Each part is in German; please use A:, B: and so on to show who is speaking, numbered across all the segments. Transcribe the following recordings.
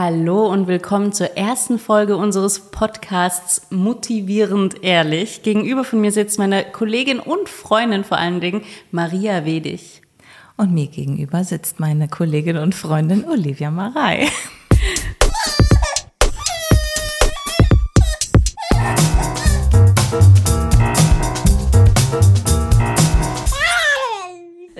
A: Hallo und willkommen zur ersten Folge unseres Podcasts Motivierend Ehrlich. Gegenüber von mir sitzt meine Kollegin und Freundin vor allen Dingen, Maria Wedig.
B: Und mir gegenüber sitzt meine Kollegin und Freundin Olivia Marei.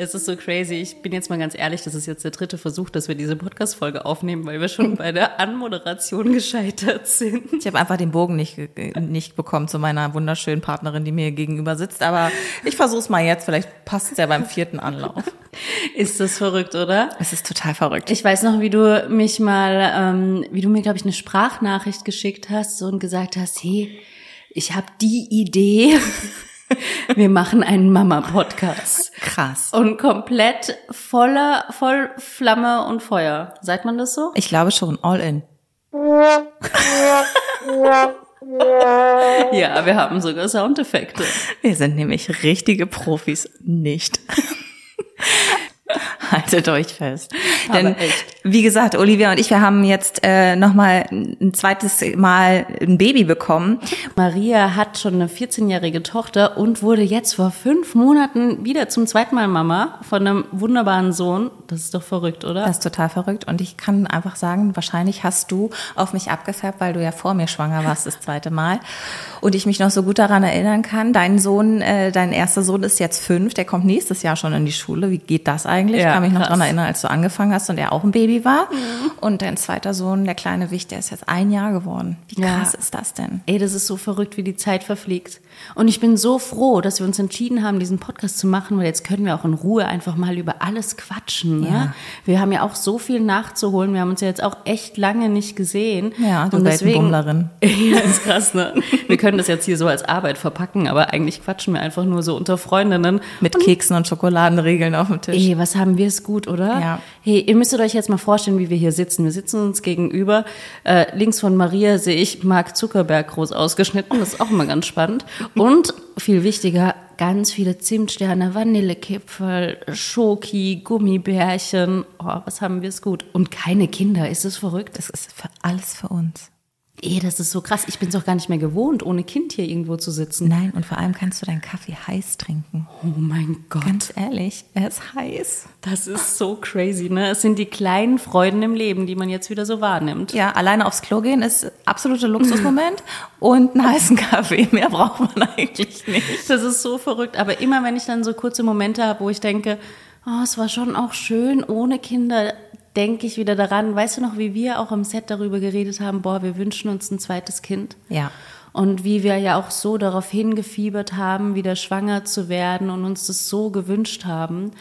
A: Es ist so crazy. Ich bin jetzt mal ganz ehrlich, das ist jetzt der dritte Versuch, dass wir diese Podcast-Folge aufnehmen, weil wir schon bei der Anmoderation gescheitert sind.
B: Ich habe einfach den Bogen nicht, nicht bekommen zu meiner wunderschönen Partnerin, die mir gegenüber sitzt. Aber ich versuche es mal jetzt. Vielleicht passt es ja beim vierten Anlauf.
A: Ist das verrückt, oder?
B: Es ist total verrückt.
A: Ich weiß noch, wie du mich mal, ähm, wie du mir, glaube ich, eine Sprachnachricht geschickt hast und gesagt hast, hey, ich habe die Idee. Wir machen einen Mama-Podcast.
B: Krass.
A: Und komplett voller, voll Flamme und Feuer. Sagt man das so?
B: Ich glaube schon, all in.
A: Ja, wir haben sogar Soundeffekte.
B: Wir sind nämlich richtige Profis nicht. Haltet euch fest. Denn wie gesagt, Olivia und ich, wir haben jetzt äh, nochmal ein zweites Mal ein Baby bekommen.
A: Maria hat schon eine 14-jährige Tochter und wurde jetzt vor fünf Monaten wieder zum zweiten Mal Mama von einem wunderbaren Sohn. Das ist doch verrückt, oder?
B: Das ist total verrückt. Und ich kann einfach sagen, wahrscheinlich hast du auf mich abgefärbt, weil du ja vor mir schwanger warst das zweite Mal. Und ich mich noch so gut daran erinnern kann. Dein Sohn, äh, dein erster Sohn ist jetzt fünf, der kommt nächstes Jahr schon in die Schule. Wie geht das eigentlich?
A: Ja,
B: kann mich noch daran erinnern, als du angefangen hast und er auch ein Baby war. Und dein zweiter Sohn, der kleine Wicht, der ist jetzt ein Jahr geworden. Wie
A: Ja.
B: krass ist das denn?
A: Ey, das ist so verrückt, wie die Zeit verfliegt. Und ich bin so froh, dass wir uns entschieden haben, diesen Podcast zu machen, weil jetzt können wir auch in Ruhe einfach mal über alles quatschen. Ne?
B: Ja.
A: Wir haben ja auch so viel nachzuholen. Wir haben uns ja jetzt auch echt lange nicht gesehen.
B: Ja, du
A: Und deswegen,
B: Weltenbummlerin.
A: ja, ist krass, ne? Wir können das jetzt hier so als Arbeit verpacken, aber eigentlich quatschen wir einfach nur so unter Freundinnen.
B: Mit Keksen und Schokoladenregeln auf dem Tisch.
A: Ey, was haben wir es gut, oder?
B: Ja.
A: Hey, ihr müsstet euch jetzt mal vorstellen, wie wir hier sitzen. Wir sitzen uns gegenüber. Äh, links von Maria sehe ich Mark Zuckerberg groß ausgeschnitten. Das ist auch immer ganz spannend. Und viel wichtiger, ganz viele Zimtsterne, Vanillekipferl, Schoki, Gummibärchen. Oh, was haben wir es gut. Und keine Kinder. Ist es verrückt?
B: Das ist für alles für uns.
A: Ey, das ist so krass. Ich bin es auch gar nicht mehr gewohnt, ohne Kind hier irgendwo zu sitzen.
B: Nein, und vor allem kannst du deinen Kaffee heiß trinken.
A: Oh mein Gott.
B: Ganz ehrlich, er ist heiß.
A: Das ist so crazy, ne? Es sind die kleinen Freuden im Leben, die man jetzt wieder so wahrnimmt.
B: Ja, alleine aufs Klo gehen ist absoluter Luxusmoment und einen heißen Kaffee. Mehr braucht man eigentlich nicht.
A: Das ist so verrückt. Aber immer wenn ich dann so kurze Momente habe, wo ich denke, oh, es war schon auch schön ohne Kinder, denke ich wieder daran. Weißt du noch, wie wir auch am Set darüber geredet haben, boah, wir wünschen uns ein zweites Kind.
B: Ja.
A: Und wie wir ja auch so darauf hingefiebert haben, wieder schwanger zu werden und uns das so gewünscht haben.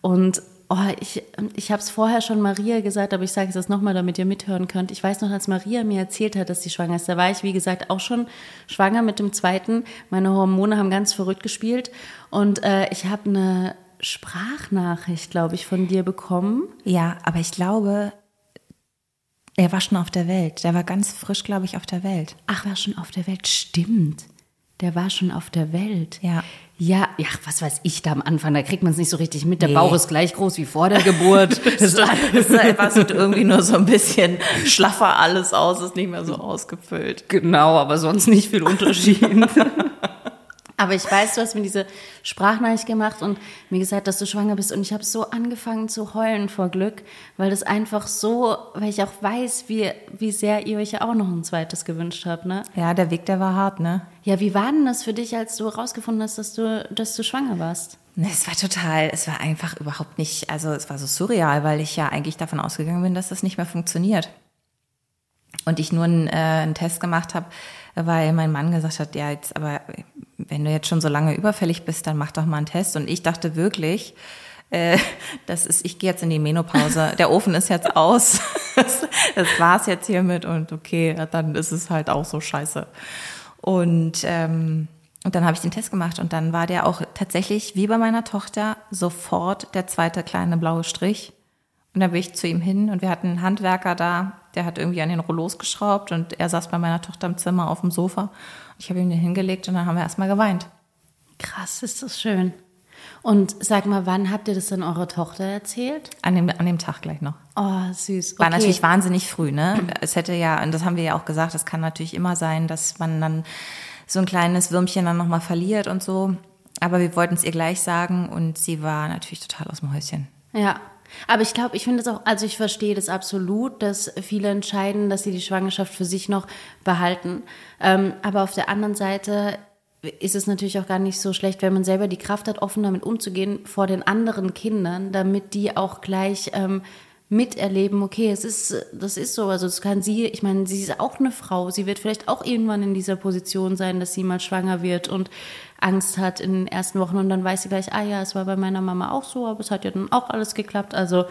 A: Und oh, ich, ich habe es vorher schon Maria gesagt, aber ich sage es jetzt nochmal, damit ihr mithören könnt. Ich weiß noch, als Maria mir erzählt hat, dass sie schwanger ist, da war ich, wie gesagt, auch schon schwanger mit dem zweiten. Meine Hormone haben ganz verrückt gespielt. Und äh, ich habe eine Sprachnachricht, glaube ich, von dir bekommen.
B: Ja, aber ich glaube, er war schon auf der Welt. Der war ganz frisch, glaube ich, auf der Welt.
A: Ach, war schon auf der Welt. Stimmt. Der war schon auf der Welt.
B: Ja.
A: Ja, ja, was weiß ich da am Anfang, da kriegt man es nicht so richtig mit. Der
B: Nee.
A: Bauch ist gleich groß wie vor der Geburt.
B: Es war sieht irgendwie nur so ein bisschen schlaffer alles aus, ist nicht mehr so ausgefüllt.
A: genau, aber sonst nicht viel Unterschied. Aber ich weiß, du hast mir diese Sprachnachricht gemacht und mir gesagt, dass du schwanger bist. Und ich habe so angefangen zu heulen vor Glück, weil das einfach so, weil ich auch weiß, wie, wie sehr ihr euch ja auch noch ein zweites gewünscht habt, ne?
B: Ja, der Weg, der war hart, ne?
A: Ja, wie war denn das für dich, als du herausgefunden hast, dass du, dass du schwanger warst?
B: Ne, Es war total, es war einfach überhaupt nicht, also es war so surreal, weil ich ja eigentlich davon ausgegangen bin, dass das nicht mehr funktioniert. Und ich nur einen, äh, einen Test gemacht habe, weil mein Mann gesagt hat, ja, jetzt, aber wenn du jetzt schon so lange überfällig bist, dann mach doch mal einen Test. Und ich dachte wirklich, äh, das ist, ich gehe jetzt in die Menopause. Der Ofen ist jetzt aus. Das, das war's jetzt hiermit und okay, dann ist es halt auch so scheiße. Und ähm, und dann habe ich den Test gemacht und dann war der auch tatsächlich wie bei meiner Tochter sofort der zweite kleine blaue Strich. Und dann bin ich zu ihm hin und wir hatten einen Handwerker da, der hat irgendwie an den Rollos geschraubt und er saß bei meiner Tochter im Zimmer auf dem Sofa. Ich habe ihm den hingelegt und dann haben wir erstmal geweint.
A: Krass, ist das schön. Und sag mal, wann habt ihr das dann eurer Tochter erzählt?
B: An dem, an dem Tag gleich noch.
A: Oh, süß.
B: War
A: Okay.
B: natürlich wahnsinnig früh, ne? Es hätte ja, und das haben wir ja auch gesagt, es kann natürlich immer sein, dass man dann so ein kleines Würmchen dann nochmal verliert und so. Aber wir wollten es ihr gleich sagen und sie war natürlich total aus dem Häuschen.
A: Ja. Aber ich glaube, ich finde es auch, also ich verstehe das absolut, dass viele entscheiden, dass sie die Schwangerschaft für sich noch behalten. Ähm, aber auf der anderen Seite ist es natürlich auch gar nicht so schlecht, wenn man selber die Kraft hat, offen damit umzugehen vor den anderen Kindern, damit die auch gleich ähm, miterleben, okay, es ist, das ist so, also das kann sie, ich meine, sie ist auch eine Frau, sie wird vielleicht auch irgendwann in dieser Position sein, dass sie mal schwanger wird und Angst hat in den ersten Wochen. Und dann weiß sie gleich, ah ja, es war bei meiner Mama auch so, aber es hat ja dann auch alles geklappt, also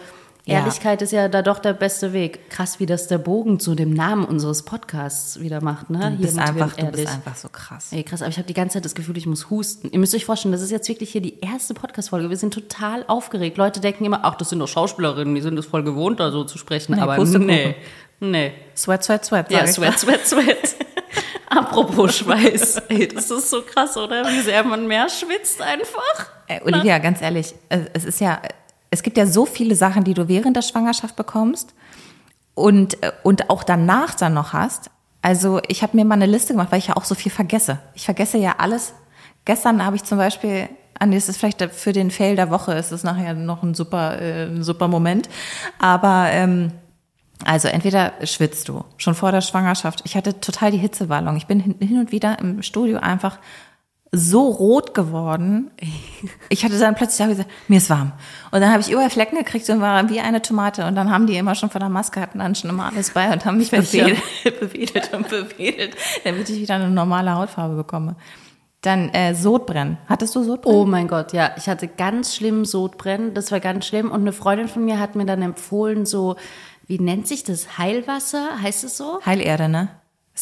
B: Ja.
A: Ehrlichkeit ist ja da doch der beste Weg. Krass, wie das der Bogen zu dem Namen unseres Podcasts wieder macht, ne?
B: Du bist, einfach, du bist einfach so krass.
A: Ey, krass, aber ich habe die ganze Zeit das Gefühl, ich muss husten. Ihr müsst euch vorstellen, das ist jetzt wirklich hier die erste Podcast-Folge. Wir sind total aufgeregt. Leute denken immer, ach, das sind doch Schauspielerinnen, die sind es voll gewohnt, da so zu sprechen.
B: Nee,
A: aber nee, nee.
B: Sweat, sweat, sweat.
A: Ja, sweat, sweat, sweat. Apropos Schweiß. Ey, das ist so krass, oder? Wie sehr man mehr schwitzt einfach.
B: Äh, Olivia, ganz ehrlich, es ist ja, es gibt ja so viele Sachen, die du während der Schwangerschaft bekommst und, äh, und auch danach dann noch hast. Also ich habe mir mal eine Liste gemacht, weil ich ja auch so viel vergesse. Ich vergesse ja alles. Gestern habe ich zum Beispiel, an das ist vielleicht für den Fail der Woche, ist es nachher noch ein super, äh, ein super Moment. Aber ähm, also entweder schwitzt du schon vor der Schwangerschaft. Ich hatte total die Hitzewallung. Ich bin hin und wieder im Studio einfach so rot geworden. Ich hatte dann plötzlich gesagt, mir ist warm. Und dann habe ich überall Flecken gekriegt und war wie eine Tomate. Und dann haben die immer schon vor der Maske, hatten dann schon immer alles bei und haben mich bewedelt, bewedelt und bewedelt, damit ich wieder eine normale Hautfarbe bekomme. Dann äh, Sodbrennen. Hattest du Sodbrennen?
A: Oh mein Gott, ja. Ich hatte ganz schlimm Sodbrennen. Das war ganz schlimm. Und eine Freundin von mir hat mir dann empfohlen, so, wie nennt sich das? Heilwasser? Heißt es so?
B: Heilerde, ne?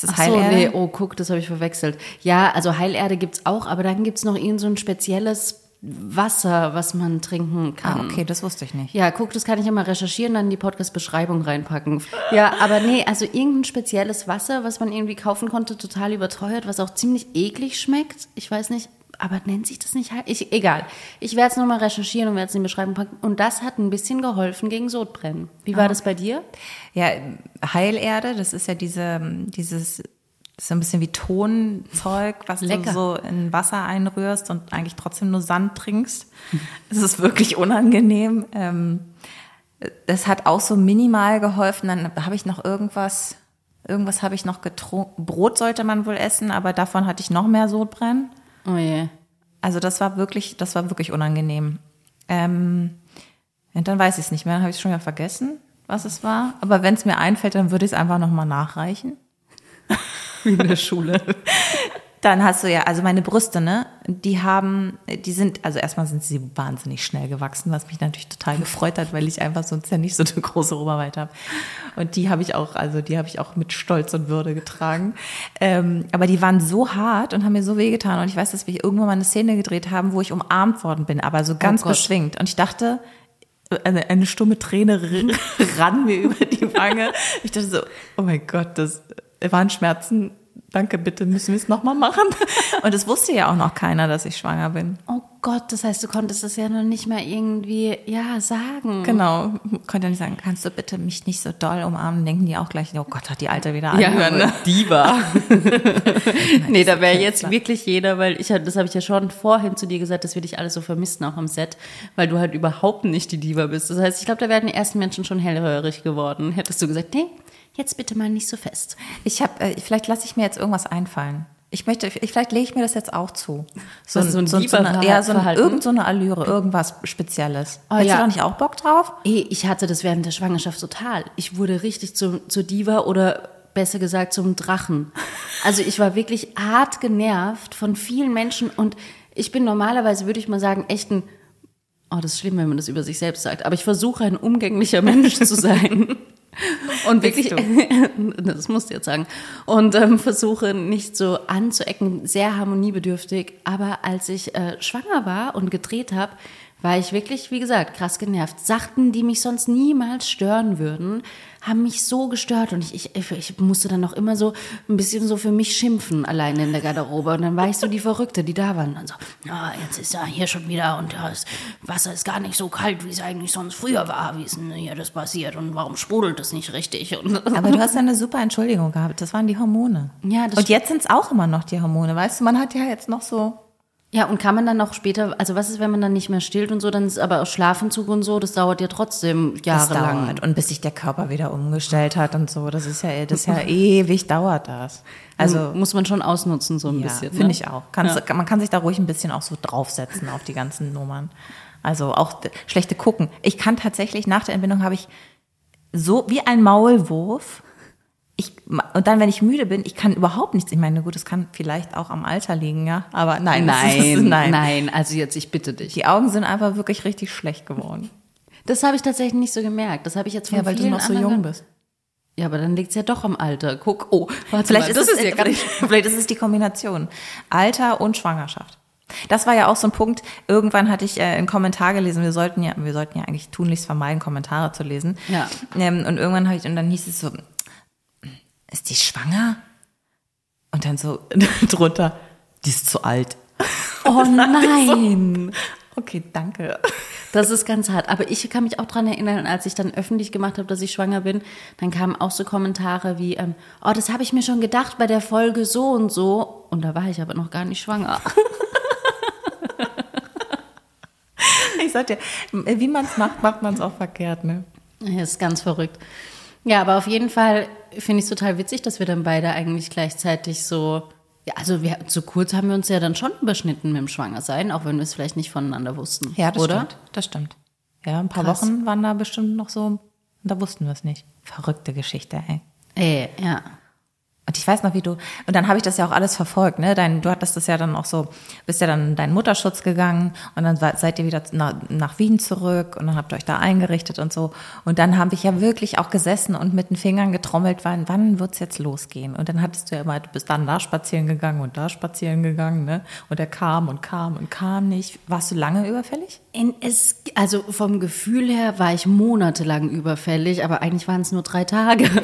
B: Ist das
A: Ach so,
B: Heilerde?
A: nee, oh, guck, das habe ich verwechselt. Ja, also Heilerde gibt's auch, aber dann gibt's noch irgend so ein spezielles Wasser, was man trinken kann.
B: Ah, okay, das wusste ich nicht.
A: Ja, guck, das kann ich ja mal recherchieren, dann in die Podcast-Beschreibung reinpacken. Ja, aber nee, also irgendein spezielles Wasser, was man irgendwie kaufen konnte, total überteuert, was auch ziemlich eklig schmeckt. Ich weiß nicht, aber nennt sich das nicht? Heil- Ich, egal. Ich werde es nochmal recherchieren und werde es in die Beschreibung packen. Und das hat ein bisschen geholfen gegen Sodbrennen. Wie war das bei dir?
B: Ja, Heilerde, das ist ja diese, dieses, so ein bisschen wie Tonzeug, was
A: Lecker.
B: du so in Wasser einrührst und eigentlich trotzdem nur Sand trinkst. Es ist wirklich unangenehm. Ähm, Das hat auch so minimal geholfen. Dann habe ich noch irgendwas, irgendwas habe ich noch getrunken. Brot sollte man wohl essen, aber davon hatte ich noch mehr Sodbrennen.
A: Oh je.
B: Also das war wirklich, das war wirklich unangenehm. Ähm, und dann weiß ich es nicht mehr, dann habe ich schon wieder vergessen, was es war. Aber wenn es mir einfällt, dann würde ich es einfach nochmal nachreichen.
A: Wie in der Schule.
B: Dann hast du ja, also meine Brüste, ne, die haben, die sind, also erstmal sind sie wahnsinnig schnell gewachsen, was mich natürlich total gefreut hat, weil ich einfach sonst ja nicht so eine große Oberweite habe. Und die habe ich auch, also die habe ich auch mit Stolz und Würde getragen. Ähm, aber die waren so hart und haben mir so wehgetan. Und ich weiß, dass wir irgendwann mal eine Szene gedreht haben, wo ich umarmt worden bin, aber so ganz
A: Gott.
B: beschwingt. Und ich dachte, eine, eine stumme Träne rann mir über die Wange. Ich dachte so, oh mein Gott, das waren Schmerzen. Danke, bitte müssen wir es nochmal machen. Und es wusste ja auch noch keiner, dass ich schwanger bin.
A: Oh Gott, das heißt, du konntest das ja noch nicht mal irgendwie, ja, sagen.
B: Genau. Konnte ja nicht sagen, kannst du bitte mich nicht so doll umarmen? Denken die auch gleich, oh Gott, hat die Alte wieder
A: Ja,
B: anhören. Ne?
A: Diva. nee, da wäre jetzt wirklich jeder, weil ich, das habe ich ja schon vorhin zu dir gesagt, dass wir dich alle so vermissen, auch am Set, weil du halt überhaupt nicht die Diva bist. Das heißt, ich glaube, da wären die ersten Menschen schon hellhörig geworden. Hättest du gesagt, nee, jetzt bitte mal nicht so fest.
B: Ich habe, äh, vielleicht lasse ich mir jetzt irgendwas einfallen. Ich möchte, ich, vielleicht lege ich mir das jetzt auch zu. So,
A: so ein
B: so, so eine, ja, so ein, irgend so eine Allüre, irgendwas Spezielles.
A: Oh,
B: Hättest
A: ja.
B: du doch nicht auch Bock drauf?
A: Ich hatte das während der Schwangerschaft total. Ich wurde richtig zum, zur Diva oder besser gesagt zum Drachen. Also ich war wirklich hart genervt von vielen Menschen und ich bin normalerweise, würde ich mal sagen, echt ein, oh, das ist schlimm, wenn man das über sich selbst sagt, aber ich versuche ein umgänglicher Mensch zu sein. Und wirklich, das musst du jetzt sagen, und ähm, versuche nicht so anzuecken, sehr harmoniebedürftig. Aber als ich äh, schwanger war und gedreht habe, war ich wirklich, wie gesagt, krass genervt. Sachen, die mich sonst niemals stören würden, haben mich so gestört und ich, ich, ich musste dann noch immer so ein bisschen so für mich schimpfen, alleine in der Garderobe. Und dann war ich so die Verrückte, die da waren. Und dann so, ja, jetzt ist er hier schon wieder und das Wasser ist gar nicht so kalt, wie es eigentlich sonst früher war. Wie ist denn hier das passiert und warum sprudelt es nicht richtig? Und
B: Aber du hast ja eine super Entschuldigung gehabt. Das waren die Hormone.
A: Ja, das
B: Und jetzt sind es auch immer noch die Hormone. Weißt du, man hat ja jetzt noch so
A: Ja, und kann man dann noch später, also was ist, wenn man dann nicht mehr stillt und so, dann ist aber auch Schlafentzug und so, das dauert ja trotzdem jahrelang.
B: Und bis sich der Körper wieder umgestellt hat und so, das ist ja, das ist ja ewig dauert das.
A: Also muss man schon ausnutzen, so ein
B: ja,
A: bisschen.
B: finde
A: ne?
B: ich auch. Kannst, Man kann sich da ruhig ein bisschen auch so draufsetzen auf die ganzen Nummern. Also auch schlechte gucken. Ich kann tatsächlich, nach der Entbindung habe ich so wie ein Maulwurf. Und dann, wenn ich müde bin, ich kann überhaupt nichts. Ich meine, gut, das kann vielleicht auch am Alter liegen, ja. Aber nein,
A: Nein,
B: ist,
A: nein,
B: nein.
A: also jetzt, ich bitte dich.
B: Die Augen sind einfach wirklich richtig schlecht geworden.
A: Das habe ich tatsächlich nicht so gemerkt. Das habe ich jetzt von
B: Ja, weil du noch so jung bist.
A: Ja, aber dann liegt's ja doch am Alter. Guck, oh, warte
B: Vielleicht
A: mal,
B: ist, es,
A: ja gar nicht.
B: vielleicht ist es die Kombination. Alter und Schwangerschaft. Das war ja auch so ein Punkt. Irgendwann hatte ich äh, einen Kommentar gelesen. Wir sollten ja, wir sollten ja eigentlich tunlichst vermeiden, Kommentare zu lesen.
A: Ja.
B: Ähm, und irgendwann habe ich, und dann hieß es so, ist die schwanger? Und dann so drunter, die ist zu alt.
A: Oh nein.
B: Okay, danke.
A: Das ist ganz hart. Aber ich kann mich auch dran erinnern, als ich dann öffentlich gemacht habe, dass ich schwanger bin, dann kamen auch so Kommentare wie, ähm, oh, das habe ich mir schon gedacht bei der Folge so und so. Und da war ich aber noch gar nicht schwanger.
B: Ich sag dir, wie man es macht, macht man es auch verkehrt, ne?
A: Ja, ist ganz verrückt. Ja, aber auf jeden Fall finde ich es total witzig, dass wir dann beide eigentlich gleichzeitig so, ja, also wir, zu kurz haben wir uns ja dann schon überschnitten mit dem Schwangersein, auch wenn wir es vielleicht nicht voneinander wussten.
B: Ja, das
A: oder?
B: stimmt. Das stimmt. Ja, ein paar
A: Krass.
B: Wochen waren da bestimmt noch so, und da wussten wir es nicht. Verrückte Geschichte, ey.
A: Ey, ja.
B: Und ich weiß noch, wie du, und dann habe ich das ja auch alles verfolgt, ne? Dein, du hattest das ja dann auch so, bist ja dann in deinen Mutterschutz gegangen und dann seid ihr wieder nach, nach Wien zurück und dann habt ihr euch da eingerichtet und so. Und dann habe ich ja wirklich auch gesessen und mit den Fingern getrommelt, wann, wann wird's jetzt losgehen? Und dann hattest du ja immer, du bist dann da spazieren gegangen und da spazieren gegangen, ne? Und er kam und kam und kam nicht. Warst du lange überfällig?
A: Es, also vom Gefühl her war ich monatelang überfällig, aber eigentlich waren es nur drei Tage.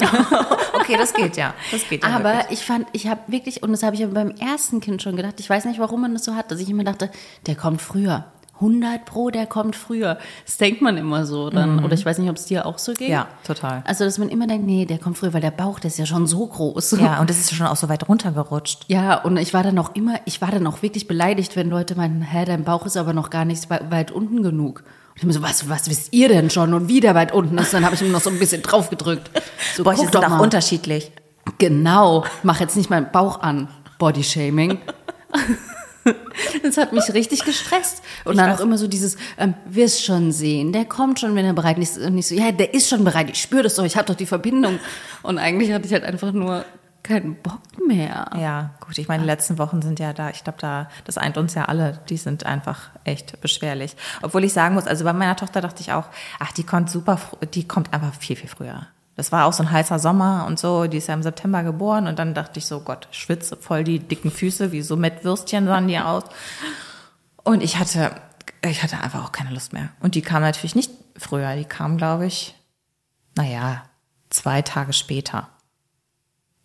B: Okay, das geht ja. Das geht ja.
A: aber
B: wirklich.
A: ich fand, ich habe wirklich, und das habe ich beim ersten Kind schon gedacht, ich weiß nicht, warum man das so hat, dass ich immer dachte, der kommt früher. 100 pro, der kommt früher. Das denkt man immer so dann. Oder ich weiß nicht, ob es dir auch so geht.
B: Mhm. Ja, total.
A: Also, dass man immer denkt, nee, der kommt früher, weil der Bauch, der ist ja schon so groß.
B: Ja, und das ist schon auch so weit runtergerutscht.
A: Ja, und ich war dann auch immer, ich war dann auch wirklich beleidigt, wenn Leute meinen, hä, dein Bauch ist aber noch gar nicht weit, unten genug. Und ich mir so, was, was wisst ihr denn schon? Und wieder weit unten ist, dann habe ich ihm noch so ein bisschen draufgedrückt. So,
B: Boah,
A: guck
B: sind
A: doch
B: auch unterschiedlich.
A: Genau, mach jetzt nicht meinen Bauch an. Bodyshaming. Das hat mich richtig gestresst. Und
B: Ich
A: dann auch immer so dieses, ähm, wirst schon sehen, der kommt schon, wenn er bereit ist. Und nicht so, ja, der ist schon bereit, ich spüre das doch, ich habe doch die Verbindung. Und eigentlich hatte ich halt einfach nur keinen Bock mehr.
B: Ja, gut, ich meine, die letzten Wochen sind ja da, ich glaube, da, das eint uns ja alle, die sind einfach echt beschwerlich. Obwohl ich sagen muss, also bei meiner Tochter dachte ich auch, ach, die kommt super, die kommt einfach viel, viel früher. Das war auch so ein heißer Sommer und so, die ist ja im September geboren und dann dachte ich so, Gott, schwitze voll die dicken Füße, wie so mit Würstchen sahen die aus. Und ich hatte, ich hatte einfach auch keine Lust mehr. Und die kam natürlich nicht früher, die kam, glaube ich, naja, zwei Tage später.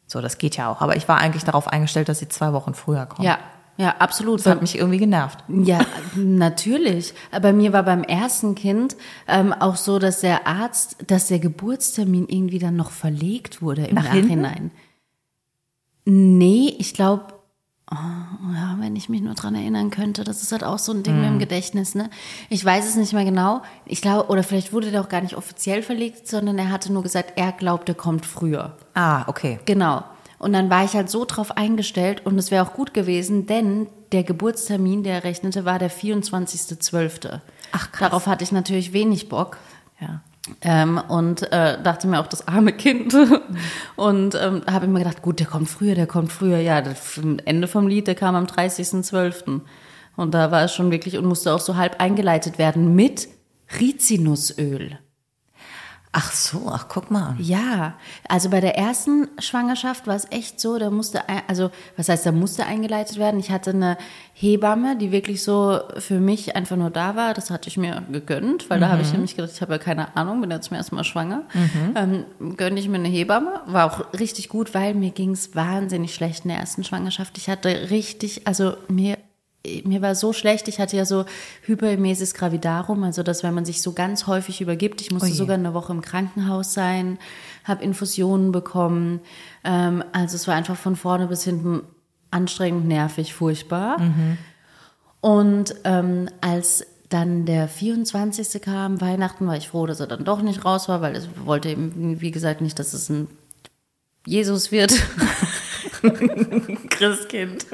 B: So, das geht ja auch. Aber ich war eigentlich darauf eingestellt, dass sie zwei Wochen früher kommt.
A: Ja, ja, absolut.
B: Das hat mich irgendwie genervt.
A: Ja, natürlich. Bei mir war beim ersten Kind ähm, auch so, dass der Arzt, dass der Geburtstermin irgendwie dann noch verlegt wurde im
B: Nach hinten?
A: Nachhinein. Nee, ich glaube, oh, ja, wenn ich mich nur dran erinnern könnte, das ist halt auch so ein Ding mit
B: Hm.
A: dem Gedächtnis, ne? Ich weiß es nicht mehr genau. Ich glaube, oder vielleicht wurde der auch gar nicht offiziell verlegt, sondern er hatte nur gesagt, er glaubt, er kommt früher.
B: Ah, okay.
A: Genau. Und dann war ich halt so drauf eingestellt und es wäre auch gut gewesen, denn der Geburtstermin, der er rechnete, war der 24.12.
B: Ach, krass.
A: Darauf hatte ich natürlich wenig Bock.
B: Ja.
A: Ähm, und äh, dachte mir auch, das arme Kind. Und ähm, habe immer gedacht, gut, der kommt früher, der kommt früher. Ja, das Ende vom Lied, der kam am 30.12. Und da war es schon wirklich und musste auch so halb eingeleitet werden mit Rizinusöl.
B: Ach so, ach guck mal.
A: Ja, also bei der ersten Schwangerschaft war es echt so, da musste, also was heißt, da musste eingeleitet werden. Ich hatte eine Hebamme, die wirklich so für mich einfach nur da war. Das hatte ich mir gegönnt, weil da habe ich nämlich gedacht, ich habe ja keine Ahnung, bin jetzt zum ersten Mal schwanger. Ähm, gönne ich mir eine Hebamme. War auch richtig gut, weil mir ging es wahnsinnig schlecht in der ersten Schwangerschaft. Ich hatte richtig, also mir mir war so schlecht, ich hatte ja so Hyperemesis gravidarum, also dass wenn man sich so ganz häufig übergibt, ich musste
B: Oje.
A: sogar eine Woche im Krankenhaus sein, habe Infusionen bekommen, ähm, also es war einfach von vorne bis hinten anstrengend, nervig, furchtbar. Und ähm, als dann der 24. kam, Weihnachten, war ich froh, dass er dann doch nicht raus war, weil ich wollte eben, wie gesagt, nicht, dass es ein Jesus wird. Christkind.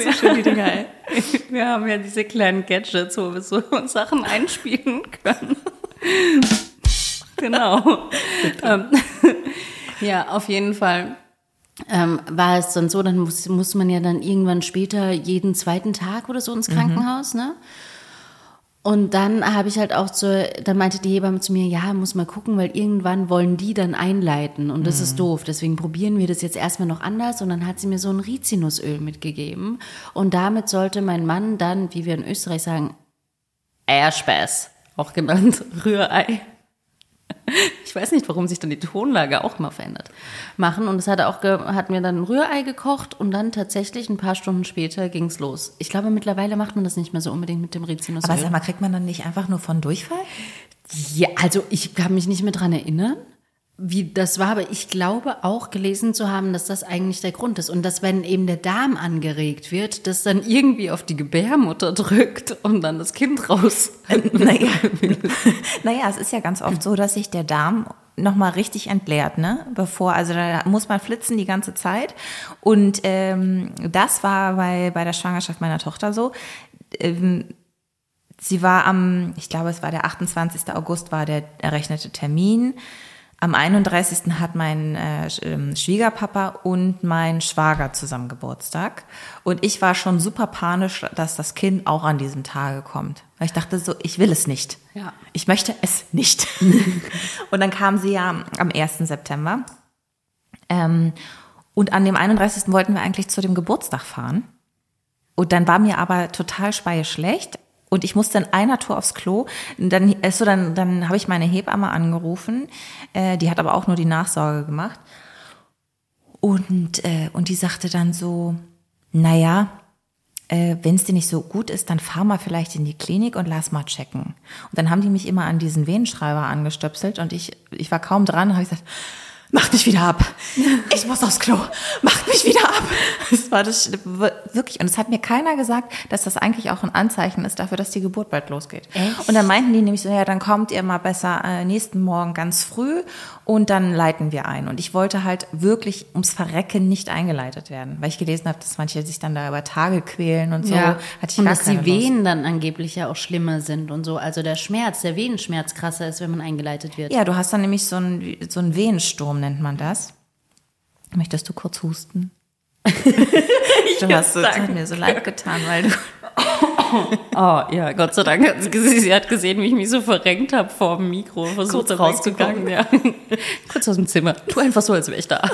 A: So schön die Dinger, ey. Wir haben ja diese kleinen Gadgets, wo wir so Sachen einspielen können. genau. Ähm, ja, auf jeden Fall ähm, war es dann so, dann muss, muss man ja dann irgendwann später jeden zweiten Tag oder so ins Krankenhaus, ne? Und dann habe ich halt auch so, dann meinte die Hebamme zu mir, ja, muss mal gucken, weil irgendwann wollen die dann einleiten und das ist doof. Deswegen probieren wir das jetzt erstmal noch anders. Und dann hat sie mir so ein Rizinusöl mitgegeben. Und damit sollte mein Mann dann, wie wir in Österreich sagen, Eierspäß, auch genannt Rührei. Ich weiß nicht, warum sich dann die Tonlage auch mal verändert. Machen. Und es hat auch hat mir dann ein Rührei gekocht und dann tatsächlich ein paar Stunden später ging's los. Ich glaube, mittlerweile macht man das nicht mehr so unbedingt mit dem Rizinusöl.
B: Aber sag mal, kriegt man dann nicht einfach nur von Durchfall?
A: Ja, also ich kann mich nicht mehr dran erinnern, wie das war, aber ich glaube auch gelesen zu haben, dass das eigentlich der Grund ist. Und dass, wenn eben der Darm angeregt wird, das dann irgendwie auf die Gebärmutter drückt und dann das Kind raus.
B: Naja, naja, es ist ja ganz oft so, dass sich der Darm nochmal richtig entleert, ne? Bevor, also da muss man flitzen die ganze Zeit. Und ähm, das war bei, bei der Schwangerschaft meiner Tochter so. Ähm, sie war am, ich glaube, es war der 28. August, war der errechnete Termin. Am 31. hat mein äh, ähm, Schwiegerpapa und mein Schwager zusammen Geburtstag. Und ich war schon super panisch, dass das Kind auch an diesem Tage kommt. Weil ich dachte so, ich will es nicht.
A: Ja.
B: Ich möchte es nicht. und dann kam sie ja am 1. September. Ähm, und an dem 31. wollten wir eigentlich zu dem Geburtstag fahren. Und dann war mir aber total schlecht und ich musste in einer Tour aufs Klo. Dann, also dann, dann habe ich meine Hebamme angerufen. Äh, die hat aber auch nur die Nachsorge gemacht. Und, äh, und die sagte dann so, naja, äh, wenn es dir nicht so gut ist, dann fahr mal vielleicht in die Klinik und lass mal checken. Und dann haben die mich immer an diesen Venenschreiber angestöpselt und ich, ich war kaum dran, habe ich gesagt, macht mich wieder ab. Ich muss aufs Klo. Macht mich wieder ab. Das war das wirklich. Und es hat mir keiner gesagt, dass das eigentlich auch ein Anzeichen ist dafür, dass die Geburt bald losgeht.
A: Echt?
B: Und dann meinten die nämlich so, ja, dann kommt ihr mal besser äh, nächsten Morgen ganz früh und dann leiten wir ein. Und ich wollte halt wirklich ums Verrecken nicht eingeleitet werden, weil ich gelesen habe, dass manche sich dann da über Tage quälen und so. Hatte ich
A: und
B: gar
A: dass
B: keine
A: die
B: Lust.
A: Wehen dann angeblich ja auch schlimmer sind und so. Also der Schmerz, der Venenschmerz krasser ist, wenn man eingeleitet wird.
B: Ja, du hast dann nämlich so einen, so einen Wehensturm, nennt man das. Möchtest du kurz husten? du hast so, hat mir so leid getan, weil du.
A: Oh, ja, Gott sei Dank hat sie sie hat gesehen, wie ich mich so verrenkt habe vor dem Mikro, versucht wegzukommen, Ja. Kurz aus dem Zimmer. Tu einfach so, als wäre ich da.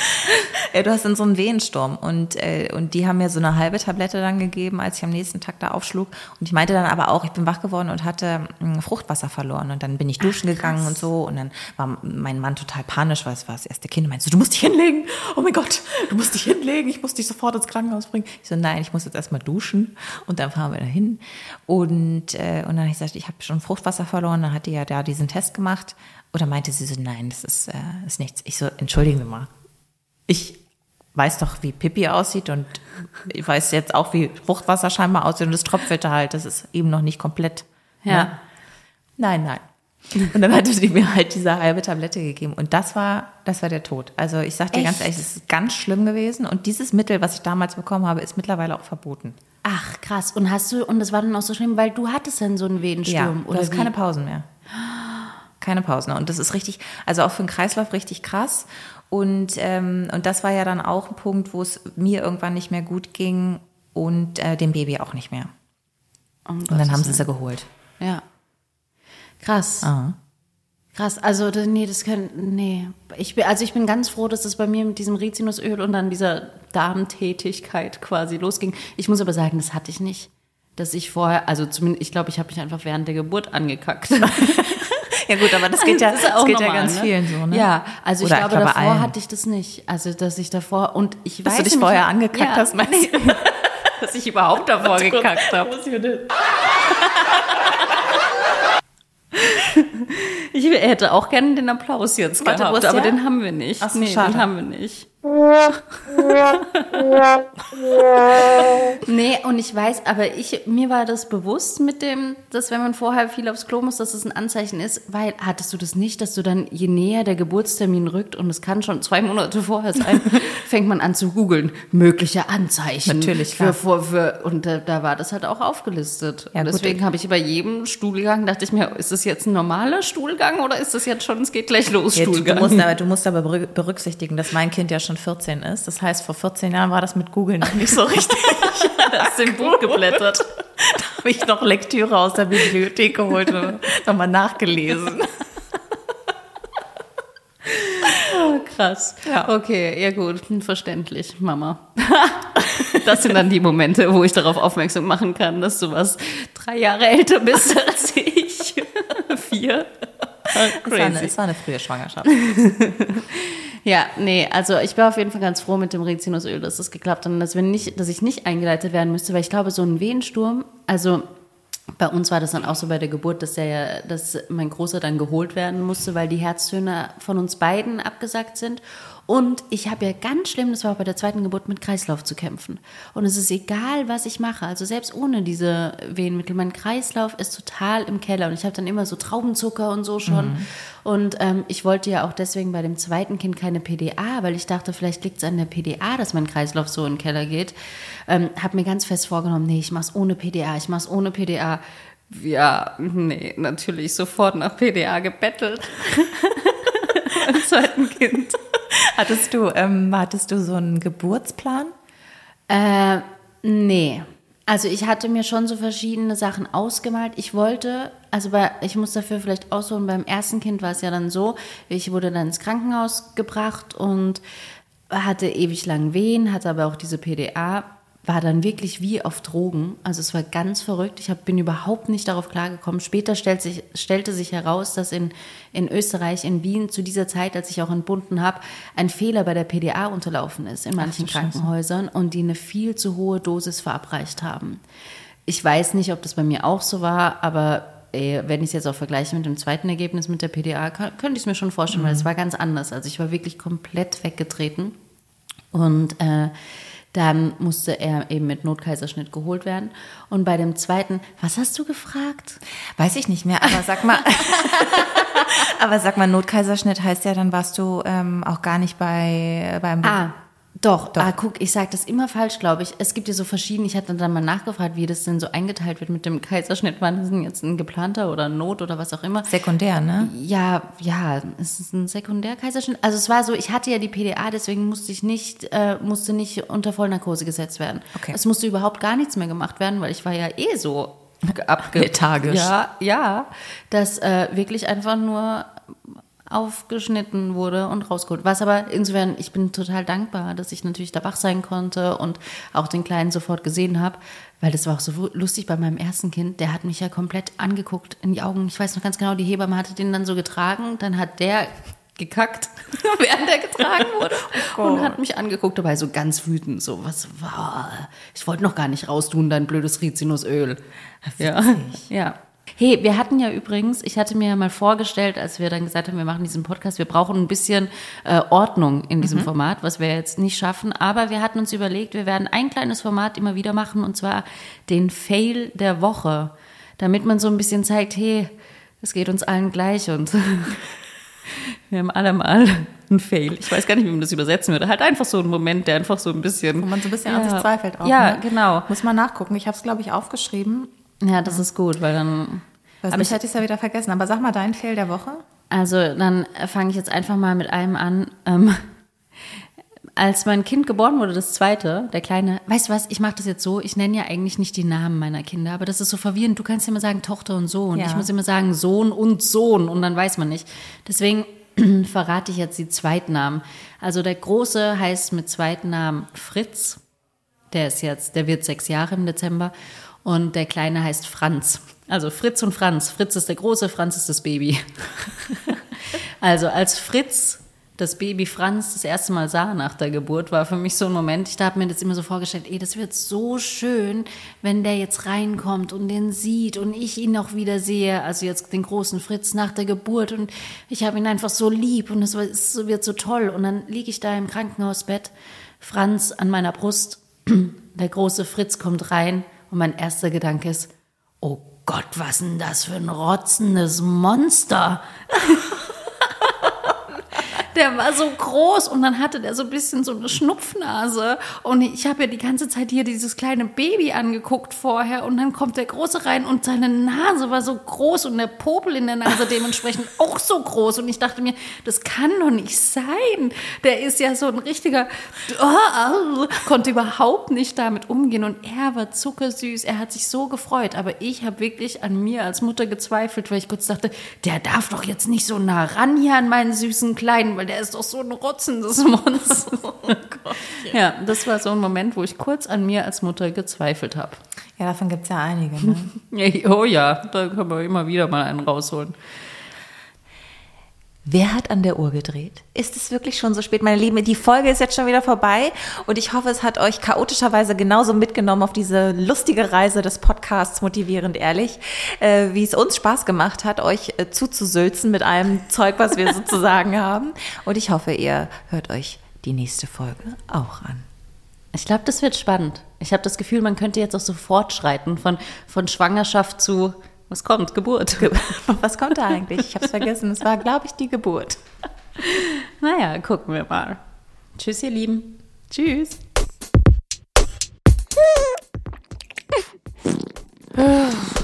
B: Ja, du hast dann so einen Wehensturm und, äh, und die haben mir so eine halbe Tablette dann gegeben, als ich am nächsten Tag da aufschlug. Und ich meinte dann aber auch, ich bin wach geworden und hatte mh, Fruchtwasser verloren. Und dann bin ich duschen gegangen und so. Und dann war mein Mann total panisch, weil es war das erste Kind. Und meinte so, du musst dich hinlegen. Oh mein Gott, du musst dich hinlegen. Ich muss dich sofort ins Krankenhaus bringen. Ich so, nein, ich muss jetzt erstmal duschen. Und dann fahren wir dahin. Und, äh, und dann habe ich gesagt, ich habe schon Fruchtwasser verloren. Dann hat die ja da diesen Test gemacht. Oder meinte sie so, nein, das ist, äh, ist nichts. Ich so, entschuldigen Sie mal ich weiß doch, wie Pippi aussieht und ich weiß jetzt auch, wie Fruchtwasser scheinbar aussieht und es tröpfelte halt, das ist eben noch nicht komplett.
A: Ja.
B: Ne? Nein, nein. Und dann hatte sie mir halt diese halbe Tablette gegeben und das war, das war der Tod. Also ich sag dir ganz
A: Echt?
B: ehrlich, es ist ganz schlimm gewesen und dieses Mittel, was ich damals bekommen habe, ist mittlerweile auch verboten.
A: Ach, krass. Und hast du, und das war dann auch so schlimm, weil du hattest dann so einen Wehensturm,
B: Ja, du
A: oder
B: hast
A: wie?
B: keine Pausen mehr. Keine Pausen. Und das ist richtig, also auch für den Kreislauf richtig krass. Und, ähm, und das war ja dann auch ein Punkt, wo es mir irgendwann nicht mehr gut ging, und äh, dem Baby auch nicht mehr.
A: Um
B: Und dann haben sie
A: Willen.
B: sie geholt.
A: Ja. Krass.
B: Ah.
A: Krass. Also, nee, das können, nee. Ich bin, also ich bin ganz froh, dass das bei mir mit diesem Rizinusöl und dann dieser Darmtätigkeit quasi losging. Ich muss aber sagen, das hatte ich nicht. Dass ich vorher, also zumindest, ich glaube, ich habe mich einfach während der Geburt angekackt.
B: Ja gut, aber das geht ja,
A: Das
B: das geht ja ganz
A: ne?
B: vielen so, ne?
A: Ja, also ich
B: Oder
A: glaube,
B: ich glaube,
A: davor
B: allen.
A: hatte ich das nicht. Also, dass ich davor, und ich
B: Dass
A: weiß
B: du dich
A: nicht-
B: vorher angekackt
A: ja,
B: hast, meinst du?
A: dass ich überhaupt davor gekackt habe. Ich hätte auch gerne den Applaus jetzt
B: Warte,
A: gehabt, aber
B: der?
A: den haben wir nicht.
B: Ach so,
A: nee,
B: schade.
A: den haben wir nicht. Nee, und ich weiß, aber ich, mir war das bewusst mit dem, dass wenn man vorher viel aufs Klo muss, dass es ein Anzeichen ist, weil hattest du das nicht, dass du dann, je näher der Geburtstermin rückt, und es kann schon zwei Monate vorher sein, fängt man an zu googeln, mögliche Anzeichen.
B: Natürlich, klar.
A: für, für, und da, da war das halt auch aufgelistet.
B: Ja,
A: und deswegen habe ich bei jedem Stuhlgang, dachte ich mir, ist das jetzt ein normaler Stuhlgang oder ist das jetzt schon, es geht gleich los,
B: Ja, du,
A: Stuhlgang?
B: musst aber, du musst aber berü- berücksichtigen, dass mein Kind ja schon 14 ist. Das heißt, vor 14 Jahren war das mit Google noch nicht so richtig.
A: hast im Buch geblättert.
B: da habe ich noch Lektüre aus der Bibliothek geholt und nochmal nachgelesen.
A: Krass.
B: Ja.
A: Okay, ja gut, verständlich, Mama. Das sind dann die Momente, wo ich darauf aufmerksam machen kann, dass du was drei Jahre älter bist als ich. Vier.
B: Es war, eine,
A: Crazy.
B: es war eine frühe Schwangerschaft.
A: Ja, nee, also ich war auf jeden Fall ganz froh mit dem Rizinusöl, dass das geklappt hat und dass, wir nicht, dass ich nicht eingeleitet werden müsste, weil ich glaube, so ein Wehensturm, also bei uns war das dann auch so bei der Geburt, dass, der, dass mein Großer dann geholt werden musste, weil die Herztöne von uns beiden abgesagt sind. Und ich habe ja ganz schlimm, das war auch bei der zweiten Geburt, mit Kreislauf zu kämpfen. Und es ist egal, was ich mache, also selbst ohne diese Wehenmittel, mein Kreislauf ist total im Keller. Und ich habe dann immer so Traubenzucker und so schon. Und ähm, ich wollte ja auch deswegen bei dem zweiten Kind keine PDA, weil ich dachte, vielleicht liegt es an der PDA, dass mein Kreislauf so in den Keller geht. Ähm, habe mir ganz fest vorgenommen, nee, ich mach's ohne PDA, ich mach's ohne PDA. Ja, nee, natürlich sofort nach PDA gebettelt. Beim zweiten Kind.
B: Hattest du, ähm, hattest du so einen Geburtsplan?
A: Äh, nee. Also ich hatte mir schon so verschiedene Sachen ausgemalt. Ich wollte, also bei, ich muss dafür vielleicht ausholen, beim ersten Kind war es ja dann so, ich wurde dann ins Krankenhaus gebracht und hatte ewig lang Wehen, hatte aber auch diese PDA, war dann wirklich wie auf Drogen. Also es war ganz verrückt. Ich hab, bin überhaupt nicht darauf klargekommen. Später stellt sich, stellte sich heraus, dass in, in Österreich, in Wien, zu dieser Zeit, als ich auch entbunden habe, ein Fehler bei der PDA unterlaufen ist in manchen
B: Scheiße.
A: Krankenhäusern und die eine viel zu hohe Dosis verabreicht haben. Ich weiß nicht, ob das bei mir auch so war, aber ey, wenn ich es jetzt auch vergleiche mit dem zweiten Ergebnis mit der PDA, kann, könnte ich es mir schon vorstellen, weil es war ganz anders. Also ich war wirklich komplett weggetreten. Und äh, dann musste er eben mit Notkaiserschnitt geholt werden. Und bei dem zweiten, was hast du gefragt?
B: Weiß ich nicht mehr, aber sag mal. aber sag mal, Notkaiserschnitt heißt ja, dann warst du ähm, auch gar nicht bei beim
A: Ah, doch, Ah, guck, ich sage das immer falsch, glaube ich. Es gibt ja so verschiedene, ich hatte dann mal nachgefragt, wie das denn so eingeteilt wird mit dem Kaiserschnitt. Wann ist denn jetzt ein geplanter oder Not oder was auch immer?
B: Sekundär, ne?
A: Ja, ja, es ist ein Sekundärkaiserschnitt. Also es war so, ich hatte ja die PDA, deswegen musste ich nicht, äh, musste nicht unter Vollnarkose gesetzt werden.
B: Okay.
A: Es musste überhaupt gar nichts mehr gemacht werden, weil ich war ja eh so abge
B: Lethargisch.
A: Ja, ja, dass äh, wirklich einfach nur aufgeschnitten wurde und rausgeholt. Was aber insofern, ich bin total dankbar, dass ich natürlich da wach sein konnte und auch den Kleinen sofort gesehen habe, weil das war auch so lustig bei meinem ersten Kind. Der hat mich ja komplett angeguckt in die Augen. Ich weiß noch ganz genau, die Hebamme hatte den dann so getragen, dann hat der gekackt, während er getragen wurde und hat mich angeguckt, dabei so ganz wütend, so was war, ich wollte noch gar nicht raustun, dein blödes Rizinusöl. Ja, ja. Hey, wir hatten ja übrigens, ich hatte mir ja mal vorgestellt, als wir dann gesagt haben, wir machen diesen Podcast, wir brauchen ein bisschen äh, Ordnung in diesem Format, was wir jetzt nicht schaffen. Aber wir hatten uns überlegt, wir werden ein kleines Format immer wieder machen, und zwar den Fail der Woche, damit man so ein bisschen zeigt, hey, es geht uns allen gleich und wir haben alle mal einen Fail. Ich weiß gar nicht, wie man das übersetzen würde. Halt einfach so ein Moment, der einfach so ein bisschen...
B: Wo man so ein bisschen an sich zweifelt auch.
A: Ja,
B: ne?
A: genau.
B: Muss man nachgucken. Ich habe es, glaube ich, aufgeschrieben.
A: Ja, das ist gut, weil dann...
B: Weil
A: Aber ich-
B: hätte es ja wieder vergessen. Aber sag mal deinen Fehl der Woche.
A: Also dann fange ich jetzt einfach mal mit einem an. Ähm, als mein Kind geboren wurde, das zweite, der kleine, weißt du was, ich mache das jetzt so, ich nenne ja eigentlich nicht die Namen meiner Kinder, aber das ist so verwirrend. Du kannst ja immer sagen Tochter und Sohn.
B: Ja.
A: Ich muss immer sagen Sohn und Sohn und dann weiß man nicht. Deswegen verrate ich jetzt die Zweitnamen. Also der Große heißt mit Zweitnamen Fritz. Der ist jetzt, der wird sechs Jahre im Dezember. Und der Kleine heißt Franz. Also Fritz und Franz. Fritz ist der Große, Franz ist das Baby. also als Fritz das Baby Franz das erste Mal sah nach der Geburt, war für mich so ein Moment. Ich habe mir das immer so vorgestellt, ey, das wird so schön, wenn der jetzt reinkommt und den sieht und ich ihn auch wieder sehe, also jetzt den großen Fritz nach der Geburt und ich habe ihn einfach so lieb und es wird so toll. Und dann liege ich da im Krankenhausbett, Franz an meiner Brust, der große Fritz kommt rein und mein erster Gedanke ist, oh Gott, was denn das für ein rotzendes Monster? der war so groß und dann hatte der so ein bisschen so eine Schnupfnase. Und ich habe ja die ganze Zeit hier dieses kleine Baby angeguckt vorher und dann kommt der Große rein und seine Nase war so groß und der Popel in der Nase dementsprechend auch so groß. Und ich dachte mir, das kann doch nicht sein. Der ist ja so ein richtiger, oh, konnte überhaupt nicht damit umgehen. Und er war zuckersüß, er hat sich so gefreut, aber ich habe wirklich an mir als Mutter gezweifelt, weil ich kurz dachte, der darf doch jetzt nicht so nah ran hier an meinen süßen Kleinen, weil der ist doch so ein rotzendes Monster. Oh Gott, ja. ja, das war so ein Moment, wo ich kurz an mir als Mutter gezweifelt habe.
B: Ja, davon gibt es ja einige. Ne?
A: oh ja, da können wir immer wieder mal einen rausholen.
B: Wer hat an der Uhr gedreht? Ist es wirklich schon so spät, meine Lieben? Die Folge ist jetzt schon wieder vorbei und ich hoffe, es hat euch chaotischerweise genauso mitgenommen auf diese lustige Reise des Podcasts Motivierend Ehrlich, äh, wie es uns Spaß gemacht hat, euch äh, zuzusülzen mit allem Zeug, was wir sozusagen haben. Und ich hoffe, ihr hört euch die nächste Folge auch an.
A: Ich glaube, das wird spannend. Ich habe das Gefühl, man könnte jetzt auch so fortschreiten von, von Schwangerschaft zu was kommt? Geburt.
B: Was kommt da eigentlich? Ich habe es vergessen. Es war, glaube ich, die Geburt.
A: Naja, gucken wir mal. Tschüss, ihr Lieben.
B: Tschüss.